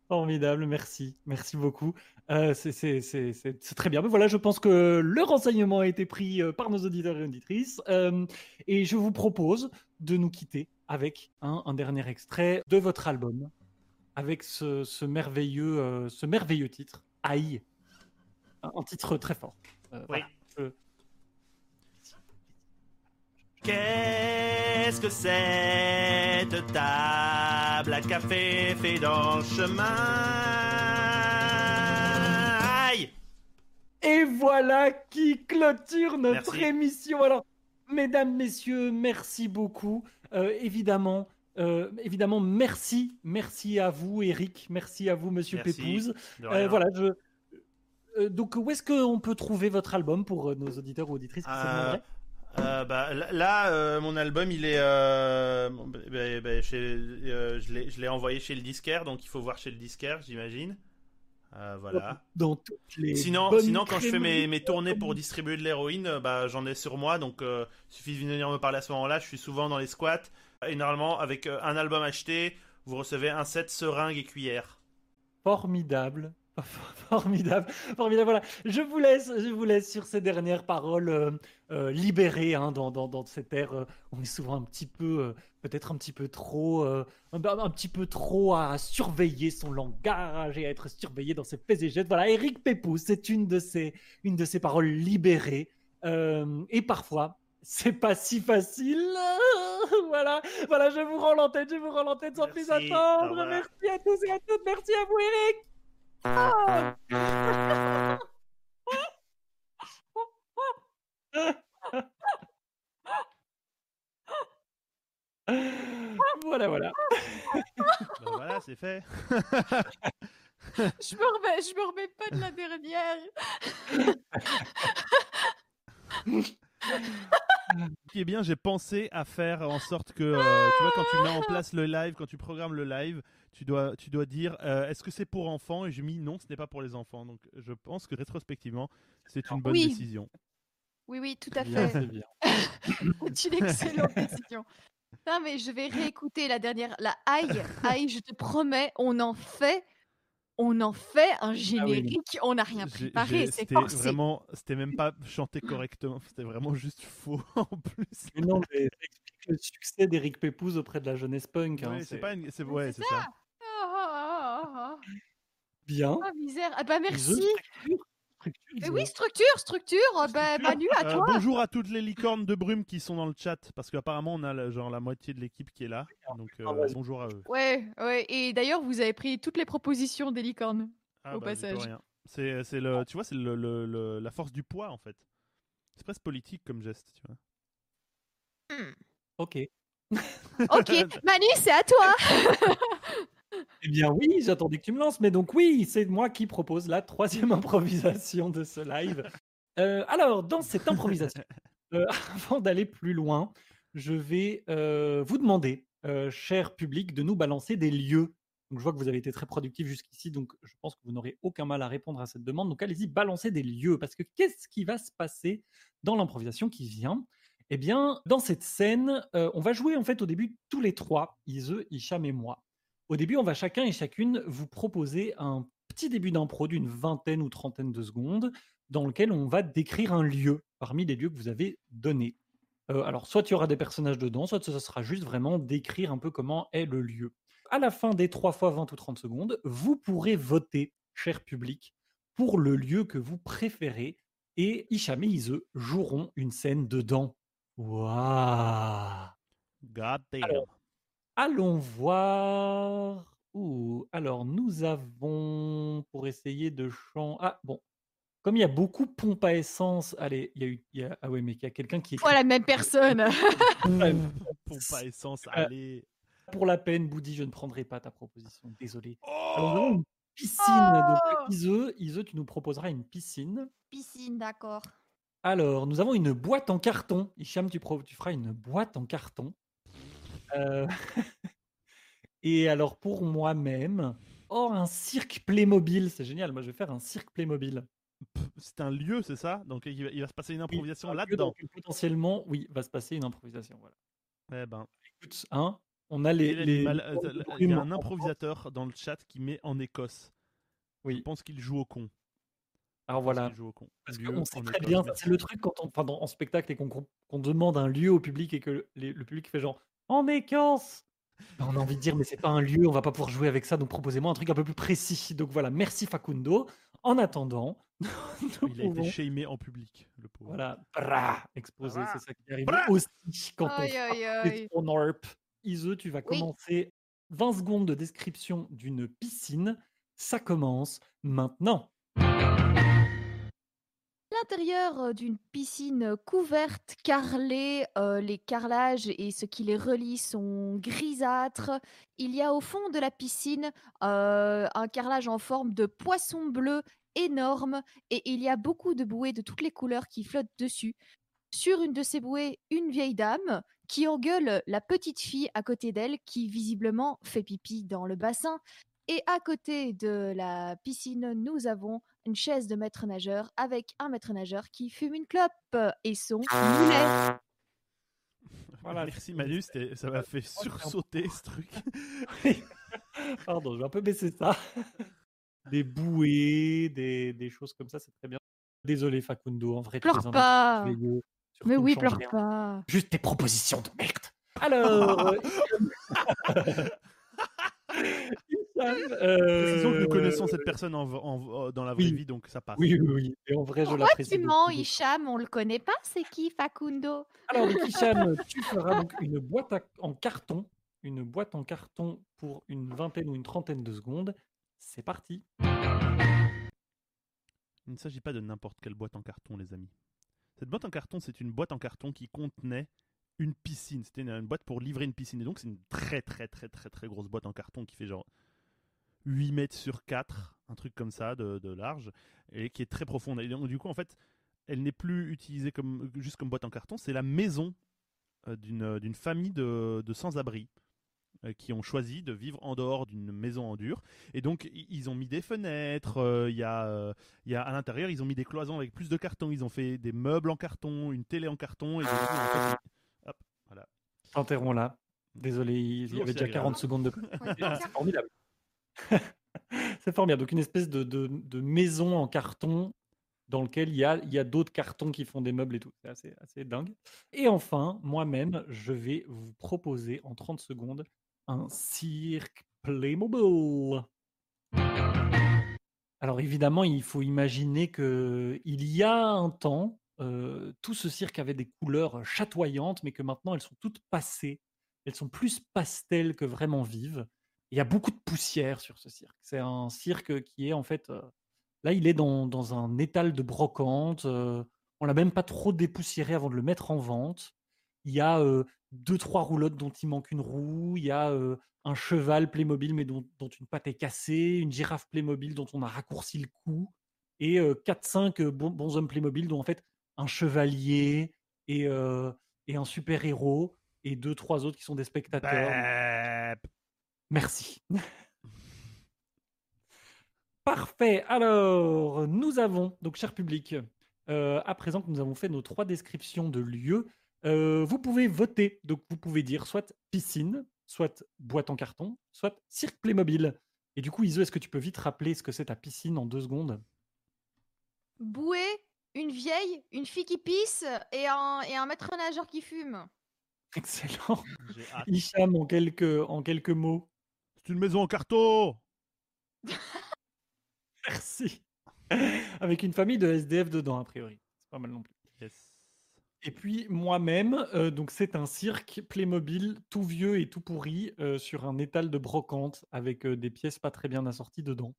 Formidable, merci. Merci beaucoup. Euh, c'est- très bien. Mais voilà, je pense que le renseignement a été pris par nos auditeurs et auditrices. Et je vous propose de nous quitter avec un dernier extrait de votre album, avec ce, ce merveilleux, euh, ce merveilleux titre, Aïe. Un, titre très fort. Euh, Oui. voilà. Je- Qu'est-ce que cette table à café fait dans le chemin? Aïe Et voilà qui clôture notre Merci. émission. Alors, mesdames, messieurs, merci beaucoup. Euh, évidemment, euh, évidemment, merci, merci à vous, Eric, merci à vous, Monsieur Merci. Pépouze. Euh, voilà, je. euh, donc, où est-ce qu'on peut trouver votre album pour nos auditeurs ou auditrices qui Euh, euh, bah, là- euh, mon album, il est. euh, bah, bah, bah, chez- je l'ai envoyé chez le disquaire, donc il faut voir chez le disquaire, j'imagine. Voilà. Dans toutes les Sinon, sinon quand je fais mes, mes tournées pour distribuer de l'héroïne, bah, j'en ai sur moi, donc suffit de venir me parler à ce moment-là. Je suis souvent dans les squats. Et normalement, avec euh, un album acheté, vous recevez un set seringue et cuillère. Formidable. Formidable, formidable. Voilà, je vous laisse, je vous laisse sur ces dernières paroles euh, euh, libérées hein, dans, dans, dans cette ère. on est souvent un petit peu, peut-être un petit peu trop, un, petit peu trop à surveiller son langage et à être surveillé dans ses faits et. Voilà, Eric Pépou, c'est une de ces, une de ces paroles libérées. Et parfois, c'est pas si facile. voilà, voilà, je vous rends l'antenne, je vous rends l'antenne sans plus Merci, attendre. Merci à tous et à toutes. Merci à vous, Eric. voilà, voilà. Bah, voilà, c'est fait. Je me remets, je me remets pas de la dernière. Ce qui est bien, j'ai pensé à faire en sorte que, euh, tu vois, quand tu mets en place le live, quand tu programmes le live, tu dois, tu dois dire euh, est-ce que c'est pour enfants? Et j'ai mis non, ce n'est pas pour les enfants. Donc je pense que rétrospectivement, c'est une bonne Oui. décision. Oui, oui, tout à Bien, fait. c'est bien. C'est une excellente décision. Non, mais je vais réécouter la dernière. La aïe, aïe, je te promets, on en fait. On en fait un générique, on n'a rien préparé, c'est C'était forcé. vraiment, c'était même pas chanté correctement, c'était vraiment juste faux en plus. Mais non, mais ça explique le succès d'Eric Pépouze auprès de la jeunesse punk. hein, Ouais, c'est pas une, c'est ouais, ça. Ah, ah, ah, ah, ah. bien. Ah, misère. Ah bah merci. Structure, Mais oui, structure, structure. Ah Bah, Structure. Manu, à Euh, toi. bonjour à toutes les licornes de brume qui sont dans le chat, parce qu'apparemment on a la- genre la moitié de l'équipe qui est là. Donc euh, Ah, vas-y. bonjour à eux. Ouais, ouais. Et d'ailleurs, vous avez pris toutes les propositions des licornes. Ah, Au bah, passage. C'est, c'est le, tu vois, c'est le, le- le- la force du poids en fait. C'est presque politique comme geste, tu vois. Ok. Ok, Manu, c'est à toi. Eh bien oui, j'attendais que tu me lances, mais donc oui, c'est moi qui propose la troisième improvisation de ce live. Euh, alors, dans cette improvisation, euh, avant d'aller plus loin, je vais euh, vous demander, cher public, de nous balancer des lieux. Donc, je vois que vous avez été très productif jusqu'ici, donc je pense que vous n'aurez aucun mal à répondre à cette demande. Donc, allez-y, balancez des lieux, parce que qu'est-ce qui va se passer dans l'improvisation qui vient? Eh bien, dans cette scène, on va jouer en fait au début tous les trois, Ise, Hicham et moi. Au début, on va chacun et chacune vous proposer un petit début d'impro d'une vingtaine ou trentaine de secondes dans lequel on va décrire un lieu parmi les lieux que vous avez donnés. Euh, alors, soit il y aura des personnages dedans, soit ce sera juste vraiment décrire un peu comment est le lieu. À la fin des 3 fois 20 ou 30 secondes, vous pourrez voter, cher public, pour le lieu que vous préférez et Hicham et Ise joueront une scène dedans. Waouh God damn. Alors, Allons voir. Ouh, alors nous avons pour essayer de chanter. Ah bon, comme il y a beaucoup de pompes à essence. Allez, il y a eu. il y a- Ah ouais, mais il y a quelqu'un qui écrit Voilà, même personne. Pompe à essence, Euh, allez. pour la peine, Boudi, je ne prendrai pas ta proposition. Désolé. Oh Alors nous avons une piscine. Donc Oh Ise, Ise, tu nous proposeras une piscine. Piscine, d'accord. Alors, nous avons une boîte en carton. Hicham, tu, pro- tu feras une boîte en carton. Euh, Et alors, pour moi-même, oh, un cirque Playmobil. C'est génial. Moi, je vais faire un cirque Playmobil. C'est un lieu, c'est ça? Donc il va, il va se passer une improvisation là-dedans. Potentiellement, oui, va se passer une improvisation. Voilà. Eh ben, Écoute, hein, on a les. euh, il y a brumes un improvisateur dans le chat qui met en Écosse. Je Oui. pense qu'il joue au con. Alors Je voilà. joue au con. Parce qu'on sait très Écosse, bien, c'est le truc quand on, enfin, dans- en spectacle et qu'on demande un lieu au public et que les- le public fait genre en Écosse. Ben, on a envie de dire mais c'est pas un lieu, on va pas pouvoir jouer avec ça, donc proposez-moi un truc un peu plus précis. Donc voilà, merci Facundo. En attendant, nous Il a été shamé en public, le pauvre. voilà, bra, exposer, Bra. c'est ça qui arrive Bra. aussi quand Aïe, on aïe, frappe aïe. ton orp. Ise, tu vas Oui. commencer 20 secondes de description d'une piscine. Ça commence maintenant. L'intérieur euh, d'une piscine couverte, carrelée, euh, les carrelages et ce qui les relie sont grisâtres. Il y a au fond de la piscine euh, un carrelage en forme de poisson bleu énorme et il y a beaucoup de bouées de toutes les couleurs qui flottent dessus. Sur une de ces bouées, une vieille dame qui engueule la petite fille à côté d'elle qui visiblement fait pipi dans le bassin. Et à côté de la piscine, nous avons une chaise de maître nageur avec un maître nageur qui fume une clope et son mulet. Voilà, Merci Manu, ça m'a fait sursauter ce truc. Pardon, je vais un peu baisser ça. Des bouées, des, des choses comme ça, c'est très bien. Désolé Facundo, en vrai. Pleure pas. Mais oui, pleure rien. pas. Juste tes propositions de merde. Alors, euh, Précisons que nous euh, connaissons cette personne en, en- dans la vraie oui. vie, donc ça passe. Oui, oui, oui. Et en vrai, je Pourquoi l'apprécie. tu mens, beaucoup. Hicham? On le connaît pas, c'est qui Facundo? Alors, donc, Hicham, tu feras donc une boîte à- en carton, une boîte en carton pour une vingtaine ou une trentaine de secondes. C'est parti. Il ne s'agit pas de n'importe quelle boîte en carton, les amis. Cette boîte en carton, c'est une boîte en carton qui contenait une piscine. C'était une, une boîte pour livrer une piscine. Et donc, c'est une très, très, très, très, très grosse boîte en carton qui fait genre 8 mètres sur 4, un truc comme ça de, de large, et qui est très profonde. Et donc, du coup, en fait, elle n'est plus utilisée comme, juste comme boîte en carton, c'est la maison euh, d'une d'une famille de, de sans-abri euh, qui ont choisi de vivre en dehors d'une maison en dur. Et donc, ils ont mis des fenêtres, euh, il y a. euh, il y a à l'intérieur, ils ont mis des cloisons avec plus de carton. Ils ont fait des meubles en carton, une télé en carton. Et du coup, en fait, ils- hop, voilà. T'interromps là. Désolé, il y avait déjà 40 agréable. secondes de. C'est formidable. C'est formidable. Donc, une espèce de, maison en carton dans lequel il y a, d'autres cartons qui font des meubles et tout. C'est assez, assez dingue. Et enfin, moi-même, je vais vous proposer en 30 secondes un cirque Playmobil. Alors évidemment, il faut imaginer que il y a un temps, euh, tout ce cirque avait des couleurs chatoyantes, mais que maintenant elles sont toutes passées. Elles sont plus pastel que vraiment vives. Il y a beaucoup de poussière sur ce cirque. C'est un cirque qui est en fait, euh, là, il est dans, dans un étal de brocante. euh, on l'a même pas trop dépoussiéré avant de le mettre en vente. Il y a euh, deux, trois roulottes dont il manque une roue. Il y a euh, un cheval Playmobil, mais dont, une patte est cassée. Une girafe Playmobil dont on a raccourci le cou. Et 4-5 bon, bons hommes Playmobil, dont en fait un chevalier et, euh, et un super-héros. Et deux, trois autres qui sont des spectateurs. Merci. Parfait. Alors, nous avons, donc cher public, euh, à présent que nous avons fait nos trois descriptions de lieux, euh, vous pouvez voter. Donc, vous pouvez dire soit piscine, soit boîte en carton, soit cirque Playmobil. Et du coup, Iso, est-ce que tu peux vite rappeler ce que c'est ta piscine en deux secondes? Bouée, une vieille, une fille qui pisse et un, et un maître nageur qui fume. Excellent. Hicham, en quelques, en quelques mots. C'est une maison en carton Merci. Avec une famille de SDF dedans, a priori. C'est pas mal non plus. Yes. Et puis moi-même, euh, donc c'est un cirque Playmobil tout vieux et tout pourri euh, sur un étal de brocante avec euh, des pièces pas très bien assorties dedans.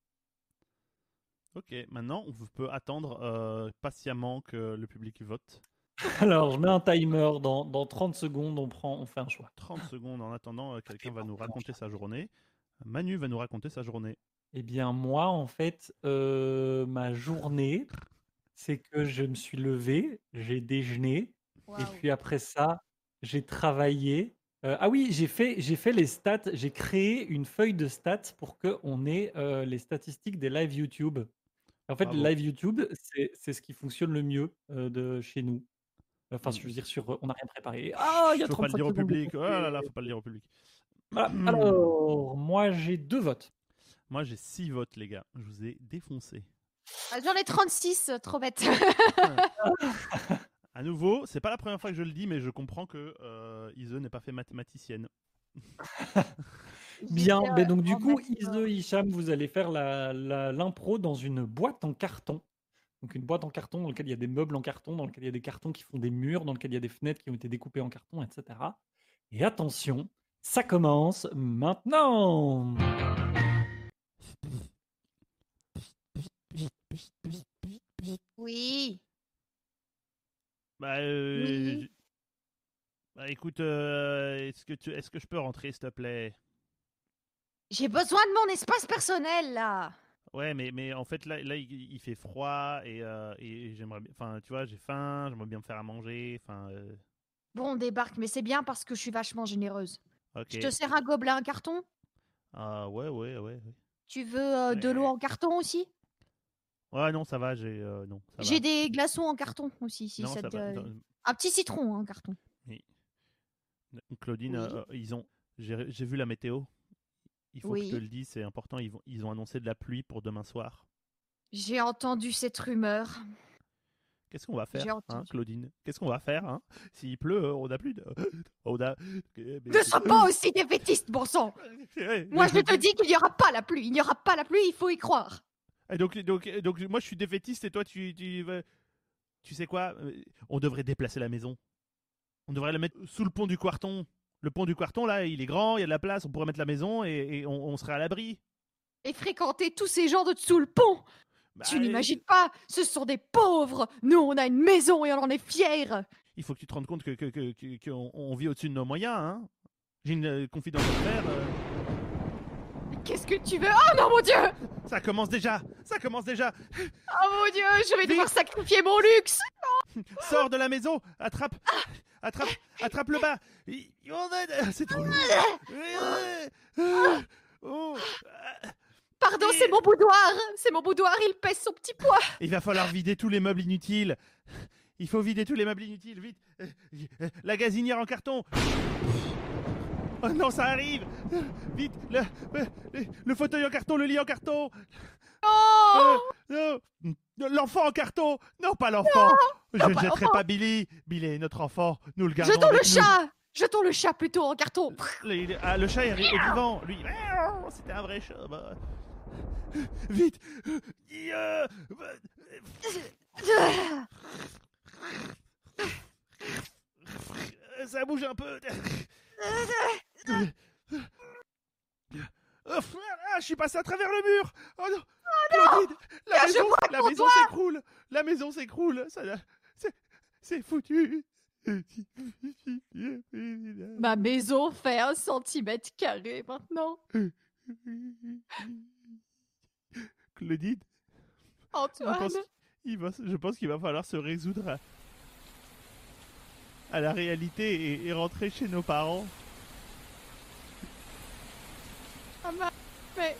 Ok, maintenant, on peut attendre patiemment que le public vote. Alors, je mets un timer dans, dans 30 secondes, on prend, on fait un choix. 30 secondes en attendant, quelqu'un va nous raconter sa journée. Manu va nous raconter sa journée. Eh bien, moi, en fait, euh, ma journée, c'est que je me suis levé, j'ai déjeuné, et puis après ça, j'ai travaillé. Euh, ah oui, j'ai fait, j'ai fait les stats, j'ai créé une feuille de stats pour qu'on ait euh, les statistiques des live YouTube. En fait, le Bravo. live YouTube, c'est c'est ce qui fonctionne le mieux euh, de chez nous. Enfin, je veux dire, sur, on n'a rien préparé. Ah, il y a Faut pas le 35 dire au public. Oh là là, faut pas le dire au public. Voilà. Alors, moi, j'ai deux votes. Moi, j'ai 6 votes, les gars. Je vous ai défoncé. Ah, J'en ai 36, trop bête. À nouveau, c'est pas la première fois que je le dis, mais je comprends que euh, Ise n'est pas fait mathématicienne. Bien, euh, donc du coup, Ise, Hicham, vous allez faire la- la- l'impro dans une boîte en carton. Donc une boîte en carton dans laquelle il y a des meubles en carton, dans laquelle il y a des cartons qui font des murs, dans lequel il y a des fenêtres qui ont été découpées en carton, etc. Et attention, ça commence maintenant. Oui. Bah, euh, Oui. bah écoute, euh, est-ce que, tu... que je peux rentrer, s'il te plaît? J'ai besoin de mon espace personnel là. Ouais, mais, mais en fait, là, là il, il fait froid et, euh, et j'aimerais bien. Enfin, tu vois, j'ai faim, j'aimerais bien me faire à manger. Enfin, euh, Bon, on débarque, mais c'est bien parce que je suis vachement généreuse. Ok. Je te sers un gobelet, un carton? Ah, ouais, ouais, ouais. ouais. Tu veux euh, de l'eau en carton aussi? Ouais, non, ça va, j'ai. euh, non, J'ai des glaçons en carton aussi, si Non, ça te- Un petit citron en carton. Claudine, Oui. euh, ils ont. J'ai vu la météo. Il faut que je te le dise, c'est important. Ils, vont, ils ont annoncé de la pluie pour demain soir. J'ai entendu cette rumeur. Qu'est-ce qu'on va faire, hein. Claudine? Qu'est-ce qu'on va faire hein? S'il pleut, euh, on n'a plus de. On a. Ne sois pas aussi défaitiste, bon sang Moi, je te dis qu'il n'y aura pas la pluie. Il n'y aura pas la pluie, il faut y croire. Et donc, donc, donc, moi, je suis défaitiste et toi, tu, tu, tu sais quoi? Euh, On devrait déplacer la maison. On devrait la mettre sous le pont du Quarton. Le pont du Quarton, là, il est grand, il y a de la place, on pourrait mettre la maison et, et on, on serait à l'abri. Et fréquenter tous ces gens de dessous le pont. Bah, tu n'imagines pas, ce sont des pauvres. Nous, on a une maison et on en est fiers. Il faut que tu te rendes compte que, que, que- que- qu'on- on vit au-dessus de nos moyens. Hein J'ai une euh, confidence à faire. euh, Qu'est-ce que tu veux? Oh non, mon Dieu ça commence déjà Ça commence déjà Oh mon Dieu, je vais Vite. devoir sacrifier mon luxe Sors de la maison Attrape Attrape Attrape le bas aide C'est trop lourd Oh. Pardon, c'est mon boudoir C'est mon boudoir, il pèse son petit poids Il va falloir vider tous les meubles inutiles. Il faut vider tous les meubles inutiles, vite. La gazinière en carton. Oh non, ça arrive. Vite, le, le, le fauteuil en carton, le lit en carton. Oh Euh. L'enfant en carton. Non, pas l'enfant. Je ne jetterai pas Billy. Billy est notre enfant. Nous le gardons Jetons le nous. chat Jetons le chat plutôt en carton Le, ah, le chat est, est vivant. Lui, c'était un vrai chat. bah. Vite. Ça bouge un peu. Oh, ah, je suis passé à travers le mur. Oh non. Claudine, la maison, la maison s'écroule. La maison s'écroule. Ça, c'est, c'est foutu. Ma maison fait un centimètre carré maintenant. Claudine, je Antoine, pense, il va, je pense qu'il va falloir se résoudre à, à la réalité et, et rentrer chez nos parents. Ah, ma- mais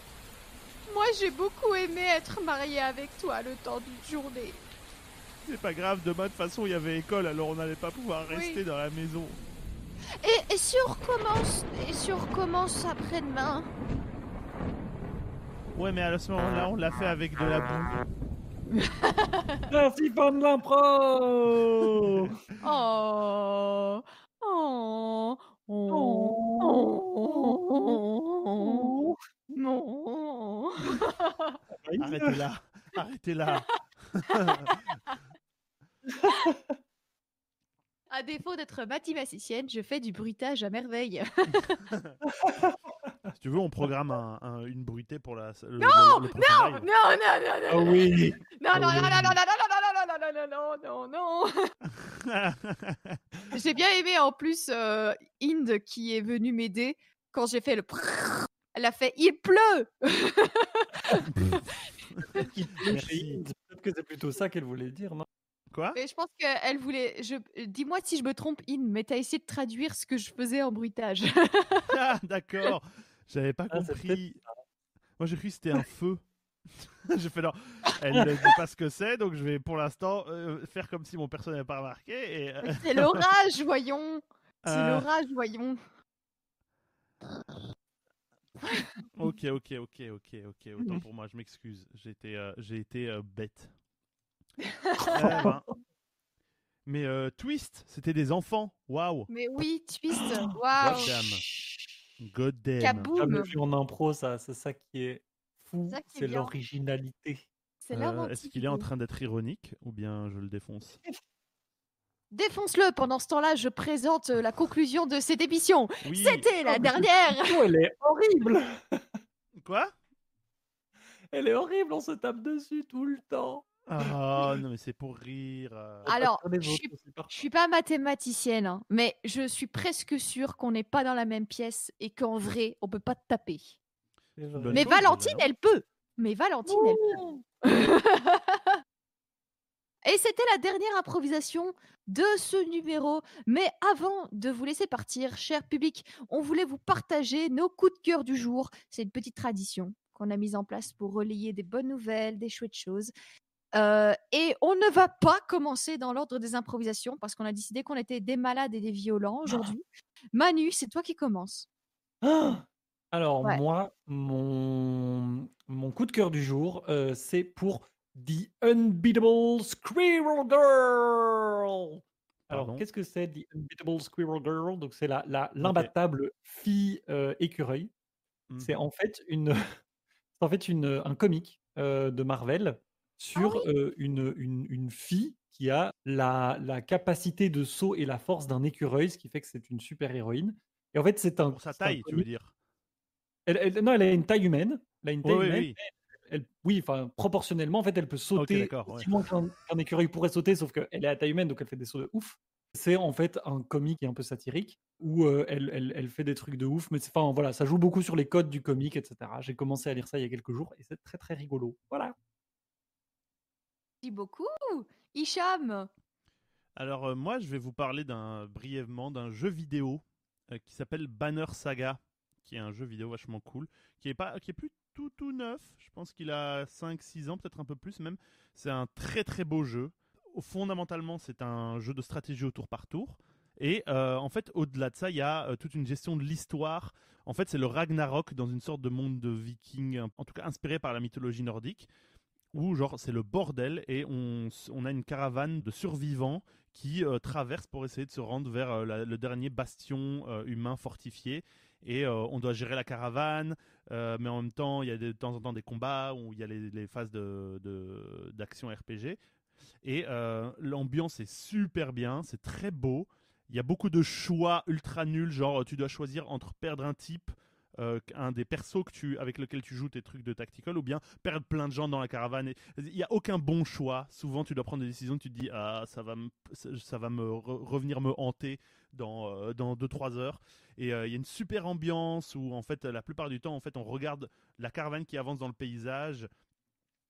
moi j'ai beaucoup aimé être mariée avec toi le temps d'une journée. C'est pas grave, demain de toute façon il y avait école alors on n'allait pas pouvoir Oui. rester dans la maison. Et, et si on recommence, et si on recommence après-demain? Ouais, mais à ce moment-là on l'a fait avec de la boue. Merci, fan de l'impro Oh Oh Oh Non Arrêtez là, arrêtez là. À défaut d'être mathématicienne, je fais du bruitage à merveille. Si tu veux, on programme un- un- une bruitée pour la. Le, Non, le- le prochain Non, non, non, non, Ah non, oui non, non, non, oui. non, non, non, non, non, non, non, non, non, non, non. J'ai bien aimé en plus euh, Inde qui est venue m'aider quand j'ai fait le. Elle a fait il pleut. Merci. Peut-être que c'est plutôt ça qu'elle voulait dire, non Quoi Mais je pense qu'elle voulait. Je... Dis-moi si je me trompe, Inde, mais t'as essayé de traduire ce que je faisais en bruitage. Ah, d'accord. J'avais pas Ah, c'est compris. Moi, j'ai cru que c'était un feu. j'ai fait non. Elle ne dit pas ce que c'est, donc je vais pour l'instant euh, faire comme si mon personne n'avait pas remarqué. Et, euh, C'est l'orage, voyons. C'est euh, l'orage, voyons. ok, ok, ok, ok, ok. Autant pour moi, je m'excuse. J'ai été, euh, j'ai été euh, bête. Euh, ben. Mais euh, Twist, c'était des enfants. Waouh. Mais oui, twist. Waouh. God damn. Jamais vu en impro, ça, c'est ça qui est fou, c'est l'originalité. C'est Euh. Est-ce qu'il est en train d'être ironique ou bien je le défonce? Défonce-le. Pendant ce temps-là, je présente euh, la conclusion de cette émission. Oui. C'était la Oh, dernière. Oh, elle est horrible Quoi? Elle est horrible, on se tape dessus tout le temps. Ah non mais c'est pour rire. euh. Alors, Pas les je suis-. Je suis pas mathématicienne, hein, mais je suis presque sûre qu'on n'est pas dans la même pièce et qu'en vrai, on peut pas te taper. Mais chose, Valentine, elle peut. Mais Valentine, elle peut. Et c'était la dernière improvisation de ce numéro. Mais avant de vous laisser partir, cher public, on voulait vous partager nos coups de cœur du jour. C'est une petite tradition qu'on a mises en place pour relayer des bonnes nouvelles, des chouettes choses. Euh, et on ne va pas commencer dans l'ordre des improvisations parce qu'on a décidé qu'on était des malades et des violents aujourd'hui. Manu, c'est toi qui commences. Ah Alors, Ouais. moi, mon, mon coup de cœur du jour, euh, c'est pour The Unbeatable Squirrel Girl. Alors, qu'est-ce que c'est The Unbeatable Squirrel Girl? Donc, c'est la, la- l'imbattable fille euh, écureuil. C'est Mhm. en fait une, c'est en fait une, un comic euh, de Marvel sur euh, une, une, une fille qui a la, la capacité de saut et la force d'un écureuil, ce qui fait que c'est une super héroïne. Et en fait, c'est un. Pour sa un taille, tu veux dire? Elle, elle- non, elle a une taille humaine. Elle a une Oui, taille oui, humaine. oui. Elle, oui, enfin, proportionnellement, en fait, elle peut sauter aussi loin qu'un écureuil pourrait sauter, sauf qu'elle est à taille humaine, donc elle fait des sauts de ouf. C'est en fait un comique et un peu satirique où euh, elle, elle- elle fait des trucs de ouf, mais c'est- enfin voilà, ça joue beaucoup sur les codes du comique, etc. J'ai commencé à lire ça il y a quelques jours et c'est très très rigolo. Voilà. Merci beaucoup. Hicham. Alors euh, moi, je vais vous parler d'un brièvement d'un jeu vidéo euh, qui s'appelle Banner Saga, qui est un jeu vidéo vachement cool, qui est pas, plus tout tout neuf. Je pense qu'il a 5-6 ans, peut-être un peu plus même. C'est un très très beau jeu. Fondamentalement, c'est un jeu de stratégie au tour par tour. Et euh, en fait, au-delà de ça, il y a toute une gestion de l'histoire. En fait, c'est le Ragnarok dans une sorte de monde de vikings, en tout cas inspiré par la mythologie nordique, où genre c'est le bordel et on, on a une caravane de survivants qui euh, traverse pour essayer de se rendre vers euh, le dernier bastion euh, humain fortifié. Et on doit gérer la caravane, mais en même temps, il y a de, temps en temps des combats où il y a les, les phases de- d'action RPG. Et l'ambiance est super bien, c'est très beau. Il y a beaucoup de choix ultra nuls, genre tu dois choisir entre perdre un type, euh, un des persos que tu, avec lequel tu joues tes trucs de tactical, ou bien perdre plein de gens dans la caravane. Il n'y a aucun bon choix. Souvent, tu dois prendre des décisions, tu te dis, ah, ça va me, ça va me re- revenir me hanter dans, euh, dans 2-3 heures. Et euh, il y a une super ambiance où, en fait, la plupart du temps, en fait, on regarde la caravane qui avance dans le paysage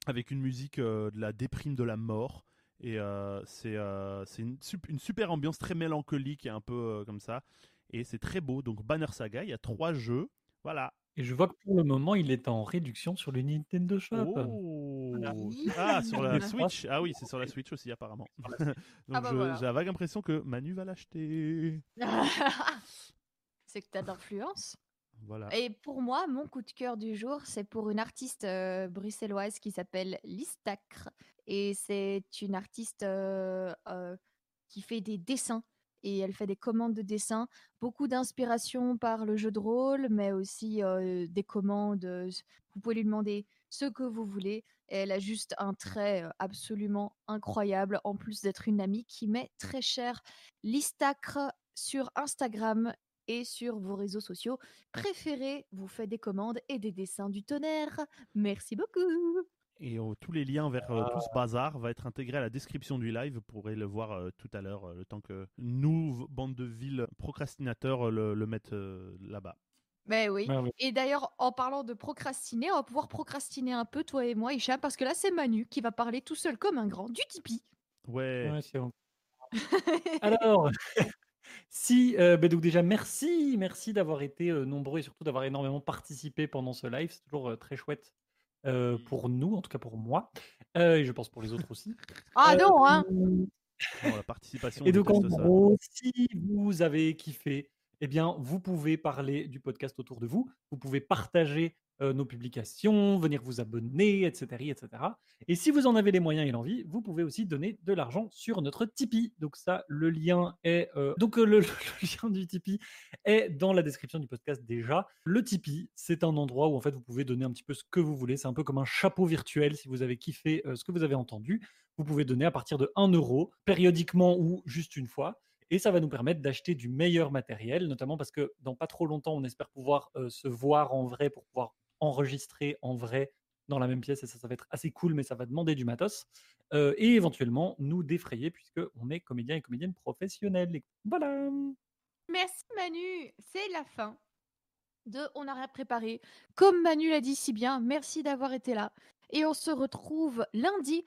avec une musique euh, de la déprime de la mort. Et c'est une, une super ambiance très mélancolique et un peu comme ça. Et c'est très beau. Donc Banner Saga, il y a trois jeux. Voilà. Et je vois que pour le moment, il est en réduction sur le Nintendo Shop. Oh Voilà. Ah, sur la Switch Ah oui, c'est sur la Switch aussi apparemment. Donc Ah bah je- voilà. j'ai la vague impression que Manu va l'acheter. c'est que t'as de l'influence. Voilà. Et pour moi, mon coup de cœur du jour, c'est pour une artiste euh, bruxelloise qui s'appelle Listacre. Et c'est une artiste euh, euh, qui fait des dessins. Et elle fait des commandes de dessins. Beaucoup d'inspiration par le jeu de rôle, mais aussi des commandes. Vous pouvez lui demander ce que vous voulez. Elle a juste un trait absolument incroyable, en plus d'être une amie qui m'est très chère. Listacre sur Instagram et sur vos réseaux sociaux préférés, vous faites des commandes et des dessins du tonnerre. Merci beaucoup. Et euh, tous les liens vers euh, tout ce bazar va être intégré à la description du live. Vous pourrez le voir euh, tout à l'heure, euh, le temps que nous, bande de villes procrastinateurs, euh, le, le mettent euh, là-bas. Mais oui. Ouais, ouais. Et d'ailleurs, en parlant de procrastiner, on va pouvoir procrastiner un peu, toi et moi, Hicham, parce que là, c'est Manu qui va parler tout seul comme un grand du Tipeee. Ouais. Ouais, c'est bon. Alors, si, euh, ben donc déjà, merci, merci d'avoir été euh, nombreux et surtout d'avoir énormément participé pendant ce live. C'est toujours euh, très chouette euh, Oui. pour nous, en tout cas pour moi, euh, et je pense pour les autres aussi. ah Euh, non, hein Bon, la participation, Et on donc, en gros, si vous avez kiffé, eh bien, vous pouvez parler du podcast autour de vous. Vous pouvez partager euh, nos publications, venir vous abonner, etc., etc. Et si vous en avez les moyens et l'envie, vous pouvez aussi donner de l'argent sur notre Tipeee. Donc ça, le lien est euh, donc euh, le, lien du Tipeee est dans la description du podcast déjà. Le Tipeee, c'est un endroit où en fait vous pouvez donner un petit peu ce que vous voulez. C'est un peu comme un chapeau virtuel si vous avez kiffé ce que vous avez entendu. Vous pouvez donner à partir de 1 euro, périodiquement ou juste une fois. Et ça va nous permettre d'acheter du meilleur matériel, notamment parce que dans pas trop longtemps, on espère pouvoir se voir en vrai pour pouvoir enregistrer en vrai dans la même pièce. Et ça, ça va être assez cool, mais ça va demander du matos. Euh, et éventuellement nous défrayer, puisqu'on est comédien et comédienne professionnels. Et voilà. Merci Manu, c'est la fin de On n'a rien préparé. Comme Manu l'a dit si bien, merci d'avoir été là. Et on se retrouve lundi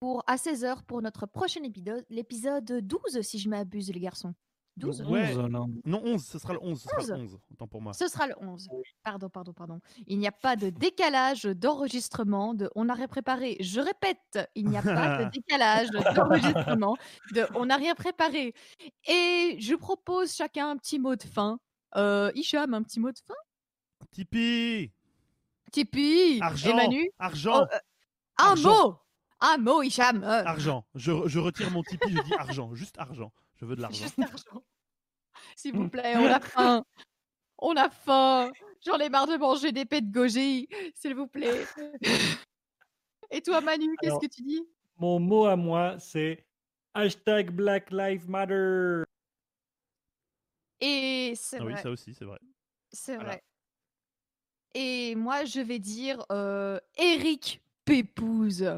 pour, à 16h pour notre prochain épisode, l'épisode 12 si je m'abuse les garçons. 12 Ouais. 11, là. Non, 11, ce sera le 11. Ce sera 11. le 11. Autant pour moi. Ce sera le 11. Pardon, pardon, pardon. Il n'y a pas de décalage d'enregistrement de On n'a rien préparé. Je répète, il n'y a pas de décalage d'enregistrement de On n'a rien préparé. Et je propose chacun un petit mot de fin. Euh, Hicham, un petit mot de fin? Tipeee Tipeee Argent Et Manu Argent Oh, euh, Un Argent. mot Un mot, Hicham euh, Argent. Je, je retire mon Tipeee, je dis argent. Juste argent. Je veux de l'argent. Juste. S'il vous plaît, on a faim. On a faim. J'en ai marre de manger des pets de goji, s'il vous plaît. Et toi, Manu, qu'est-ce que tu dis? Mon mot à moi, c'est hashtag Black Lives Matter. Et c'est Ah oui, vrai, ça aussi, c'est vrai. c'est voilà. vrai. Et moi, je vais dire euh, Eric Pépouze.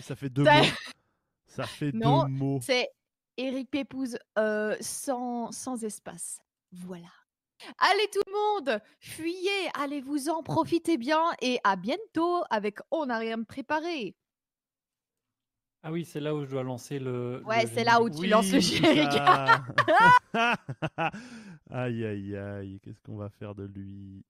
Ça fait deux mots. Ça fait Non, deux mots. C'est Eric Pépouze euh, sans, sans espace. Voilà. Allez tout le monde, fuyez, allez-vous-en, profitez bien et à bientôt avec On n'a rien préparé. Ah oui, c'est là où je dois lancer le. Ouais, le c'est là où tu lances le générique. aïe, aïe, aïe. Qu'est-ce qu'on va faire de lui?